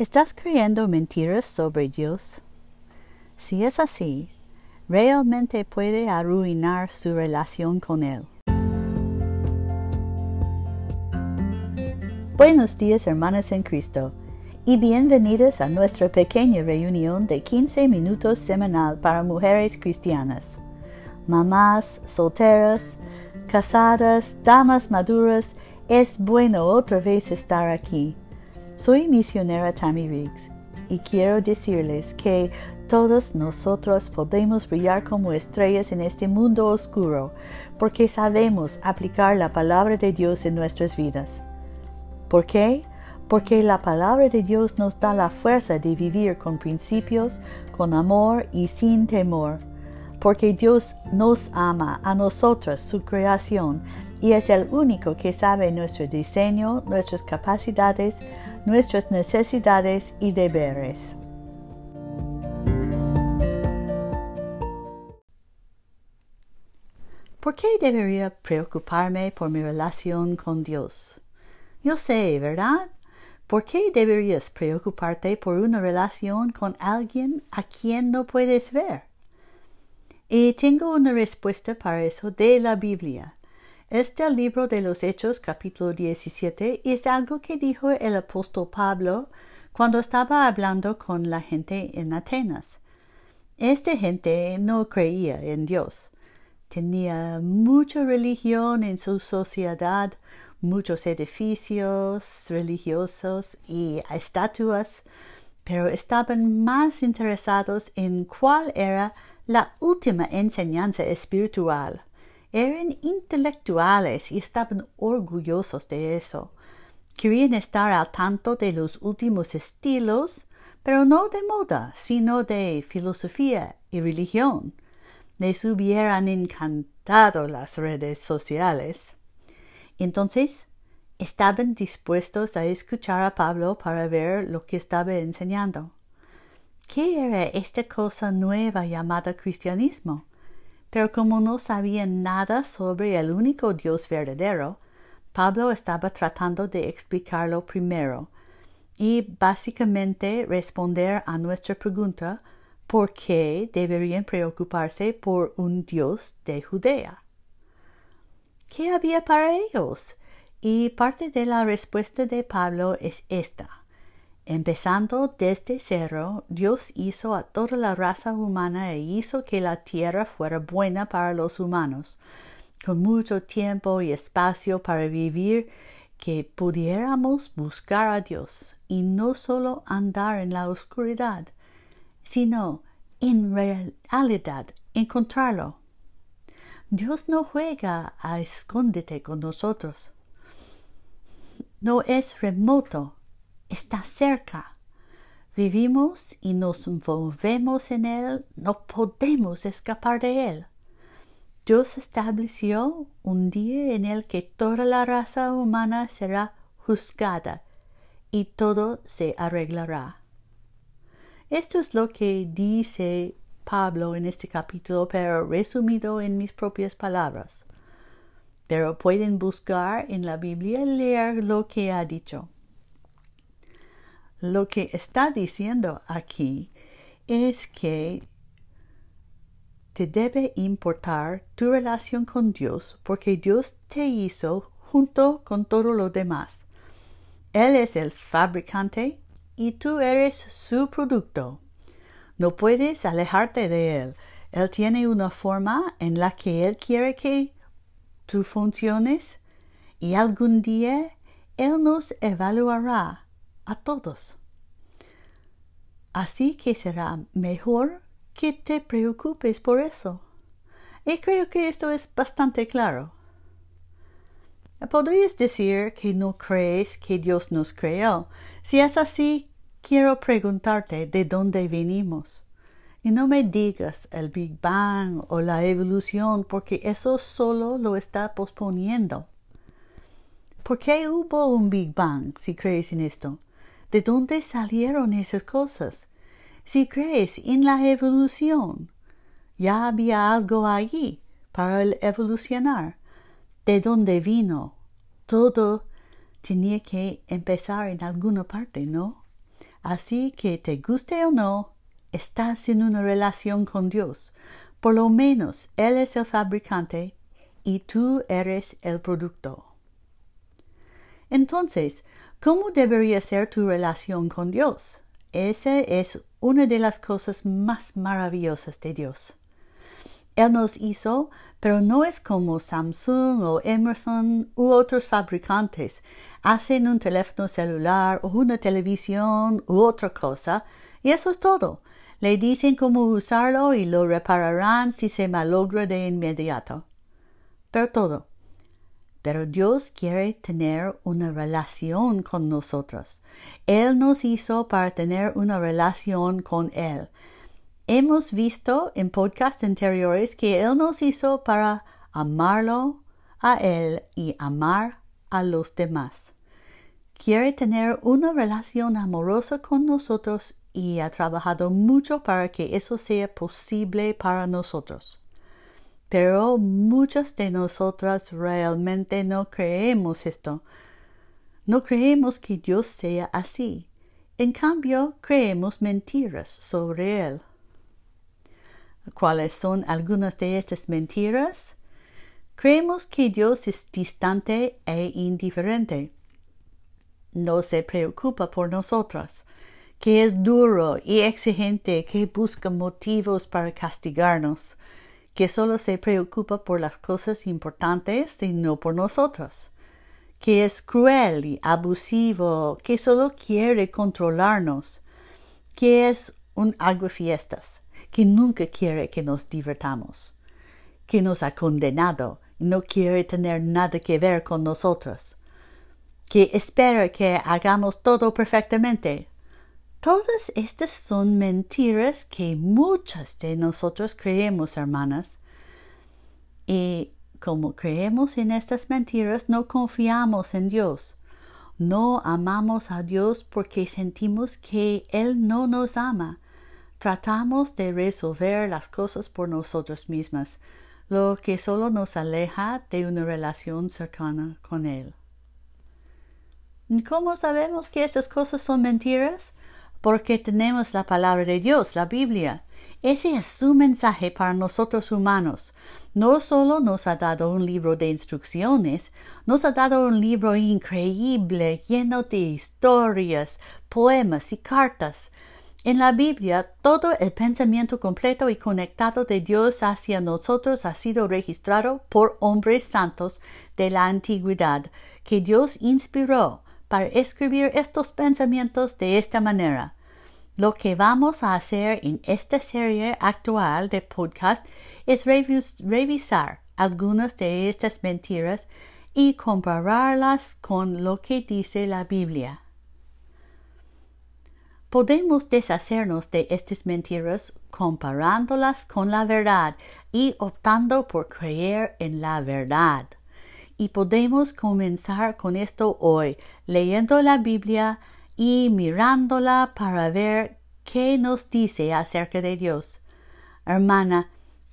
¿Estás creyendo mentiras sobre Dios? Si es así, realmente puede arruinar su relación con Él. Buenos días hermanas en Cristo y bienvenidas a nuestra pequeña reunión de 15 minutos semanal para mujeres cristianas, mamás, solteras, casadas, damas maduras, es bueno otra vez estar aquí soy misionera Tammy Riggs y quiero decirles que todos nosotros podemos brillar como estrellas en este mundo oscuro porque sabemos aplicar la palabra de Dios en nuestras vidas. ¿Por qué? Porque la palabra de Dios nos da la fuerza de vivir con principios, con amor y sin temor. Porque Dios nos ama a nosotros, su creación, y es el único que sabe nuestro diseño, nuestras capacidades, nuestras necesidades y deberes. ¿Por qué debería preocuparme por mi relación con Dios? Yo sé, ¿verdad? ¿Por qué deberías preocuparte por una relación con alguien a quien no puedes ver? Y tengo una respuesta para eso de la Biblia. Este libro de los Hechos capítulo 17 es algo que dijo el apóstol Pablo cuando estaba hablando con la gente en Atenas. Esta gente no creía en Dios. Tenía mucha religión en su sociedad, muchos edificios religiosos y estatuas, pero estaban más interesados en cuál era la última enseñanza espiritual eran intelectuales y estaban orgullosos de eso. Querían estar al tanto de los últimos estilos, pero no de moda, sino de filosofía y religión. Les hubieran encantado las redes sociales. Entonces, estaban dispuestos a escuchar a Pablo para ver lo que estaba enseñando. ¿Qué era esta cosa nueva llamada cristianismo? Pero como no sabían nada sobre el único Dios verdadero, Pablo estaba tratando de explicarlo primero y básicamente responder a nuestra pregunta ¿por qué deberían preocuparse por un Dios de Judea? ¿Qué había para ellos? Y parte de la respuesta de Pablo es esta. Empezando desde cero, Dios hizo a toda la raza humana e hizo que la tierra fuera buena para los humanos, con mucho tiempo y espacio para vivir, que pudiéramos buscar a Dios y no solo andar en la oscuridad, sino en realidad encontrarlo. Dios no juega a escóndete con nosotros. No es remoto está cerca. Vivimos y nos movemos en Él, no podemos escapar de Él. Dios estableció un día en el que toda la raza humana será juzgada y todo se arreglará. Esto es lo que dice Pablo en este capítulo, pero resumido en mis propias palabras. Pero pueden buscar en la Biblia y leer lo que ha dicho. Lo que está diciendo aquí es que te debe importar tu relación con Dios porque Dios te hizo junto con todo lo demás. Él es el fabricante y tú eres su producto. No puedes alejarte de Él. Él tiene una forma en la que Él quiere que tú funciones y algún día Él nos evaluará a todos. Así que será mejor que te preocupes por eso. Y creo que esto es bastante claro. Podrías decir que no crees que Dios nos creó. Si es así, quiero preguntarte de dónde venimos. Y no me digas el Big Bang o la evolución, porque eso solo lo está posponiendo. ¿Por qué hubo un Big Bang si crees en esto? ¿De dónde salieron esas cosas? Si crees en la evolución, ya había algo allí para el evolucionar. ¿De dónde vino? Todo tenía que empezar en alguna parte, ¿no? Así que te guste o no, estás en una relación con Dios. Por lo menos Él es el fabricante y tú eres el producto. Entonces, ¿cómo debería ser tu relación con Dios? Esa es una de las cosas más maravillosas de Dios. Él nos hizo, pero no es como Samsung o Emerson u otros fabricantes. Hacen un teléfono celular o una televisión u otra cosa, y eso es todo. Le dicen cómo usarlo y lo repararán si se malogra de inmediato. Pero todo. Pero Dios quiere tener una relación con nosotros. Él nos hizo para tener una relación con Él. Hemos visto en podcasts anteriores que Él nos hizo para amarlo a Él y amar a los demás. Quiere tener una relación amorosa con nosotros y ha trabajado mucho para que eso sea posible para nosotros. Pero muchas de nosotras realmente no creemos esto. No creemos que Dios sea así. En cambio, creemos mentiras sobre Él. ¿Cuáles son algunas de estas mentiras? Creemos que Dios es distante e indiferente. No se preocupa por nosotras, que es duro y exigente, que busca motivos para castigarnos, que solo se preocupa por las cosas importantes y no por nosotros, que es cruel y abusivo, que solo quiere controlarnos, que es un aguafiestas, que nunca quiere que nos divertamos, que nos ha condenado y no quiere tener nada que ver con nosotros, que espera que hagamos todo perfectamente. Todas estas son mentiras que muchas de nosotros creemos, hermanas. Y como creemos en estas mentiras, no confiamos en Dios. No amamos a Dios porque sentimos que Él no nos ama Tratamos de resolver las cosas por nosotros mismas, lo que solo nos aleja de una relación cercana con Él. ¿Cómo sabemos que estas cosas son mentiras? Porque tenemos la palabra de Dios, la Biblia. Ese es su mensaje para nosotros humanos. No solo nos ha dado un libro de instrucciones, nos ha dado un libro increíble lleno de historias, poemas y cartas. En la Biblia, todo el pensamiento completo y conectado de Dios hacia nosotros ha sido registrado por hombres santos de la antigüedad, que Dios inspiró para escribir estos pensamientos de esta manera. Lo que vamos a hacer en esta serie actual de podcast es revisar algunas de estas mentiras y compararlas con lo que dice la Biblia. Podemos deshacernos de estas mentiras comparándolas con la verdad y optando por creer en la verdad. Y podemos comenzar con esto hoy, leyendo la Biblia y mirándola para ver qué nos dice acerca de Dios. Hermana,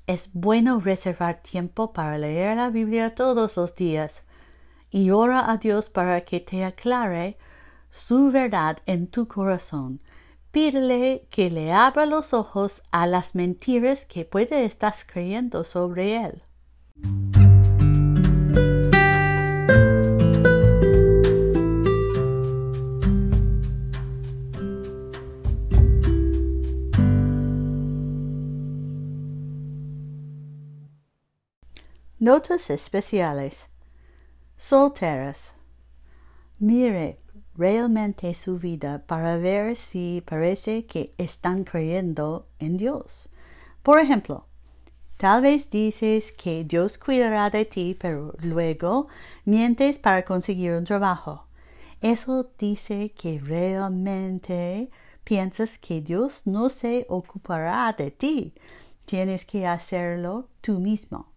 es bueno reservar tiempo para leer la Biblia todos los días y ora a Dios para que te aclare su verdad en tu corazón. Pídele que le abra los ojos a las mentiras que puede estar creyendo sobre él. Notas especiales. Solteras. Mire, realmente su vida para ver si parece que están creyendo en Dios. Por ejemplo, tal vez dices que Dios cuidará de ti, pero luego mientes para conseguir un trabajo. Eso dice que realmente piensas que Dios no se ocupará de ti. Tienes que hacerlo tú mismo.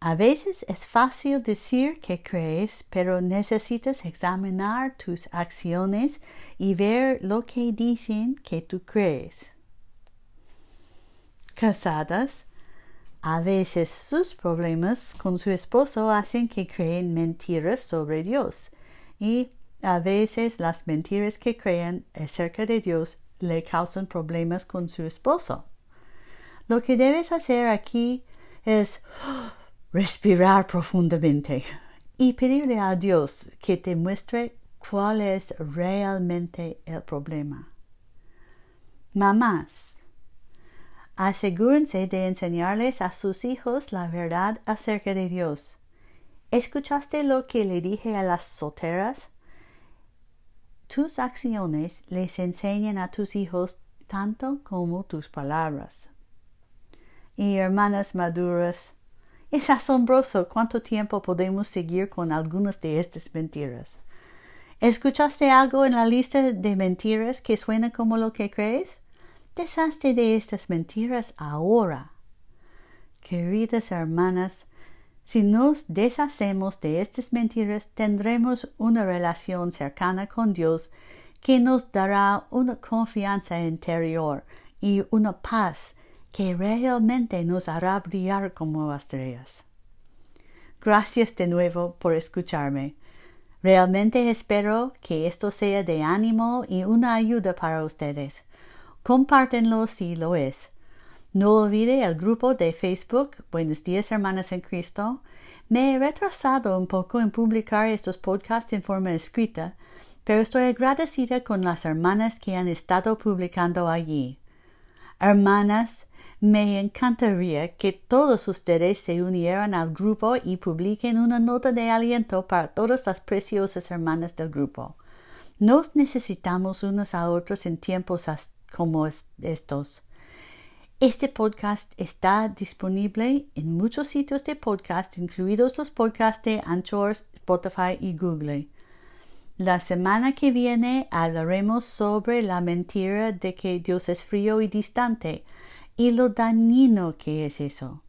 A veces es fácil decir que crees, pero necesitas examinar tus acciones y ver lo que dicen que tú crees. Casadas, a veces sus problemas con su esposo hacen que creen mentiras sobre Dios y A veces las mentiras que creen acerca de Dios le causan problemas con su esposo. Lo que debes hacer aquí es respirar profundamente y pedirle a Dios que te muestre cuál es realmente el problema. Mamás, asegúrense de enseñarles a sus hijos la verdad acerca de Dios. ¿Escuchaste lo que le dije a las solteras? Tus acciones les enseñan a tus hijos tanto como tus palabras. Y hermanas maduras, es asombroso cuánto tiempo podemos seguir con algunas de estas mentiras. ¿Escuchaste algo en la lista de mentiras que suena como lo que crees? Deshazte de estas mentiras ahora. Queridas hermanas, si nos deshacemos de estas mentiras, tendremos una relación cercana con Dios que nos dará una confianza interior y una paz que realmente nos hará brillar como estrellas. Gracias de nuevo por escucharme. Realmente espero que esto sea de ánimo y una ayuda para ustedes. Compártenlo si lo es. No olvide el grupo de Facebook Buenos días hermanas en Cristo. Me he retrasado un poco en publicar estos podcasts en forma escrita, pero estoy agradecida con las hermanas que han estado publicando allí. Hermanas, me encantaría que todos ustedes se unieran al grupo y publiquen una nota de aliento para todas las preciosas hermanas del grupo. Nos necesitamos unos a otros en tiempos como estos. Este podcast está disponible en muchos sitios de podcast, incluidos los podcasts de Anchor, Spotify y Google. La semana que viene hablaremos sobre la mentira de que Dios es frío y distante y lo dañino que es eso.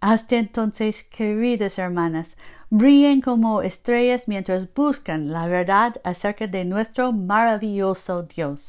Hasta entonces, queridas hermanas, brillen como estrellas mientras buscan la verdad acerca de nuestro maravilloso Dios.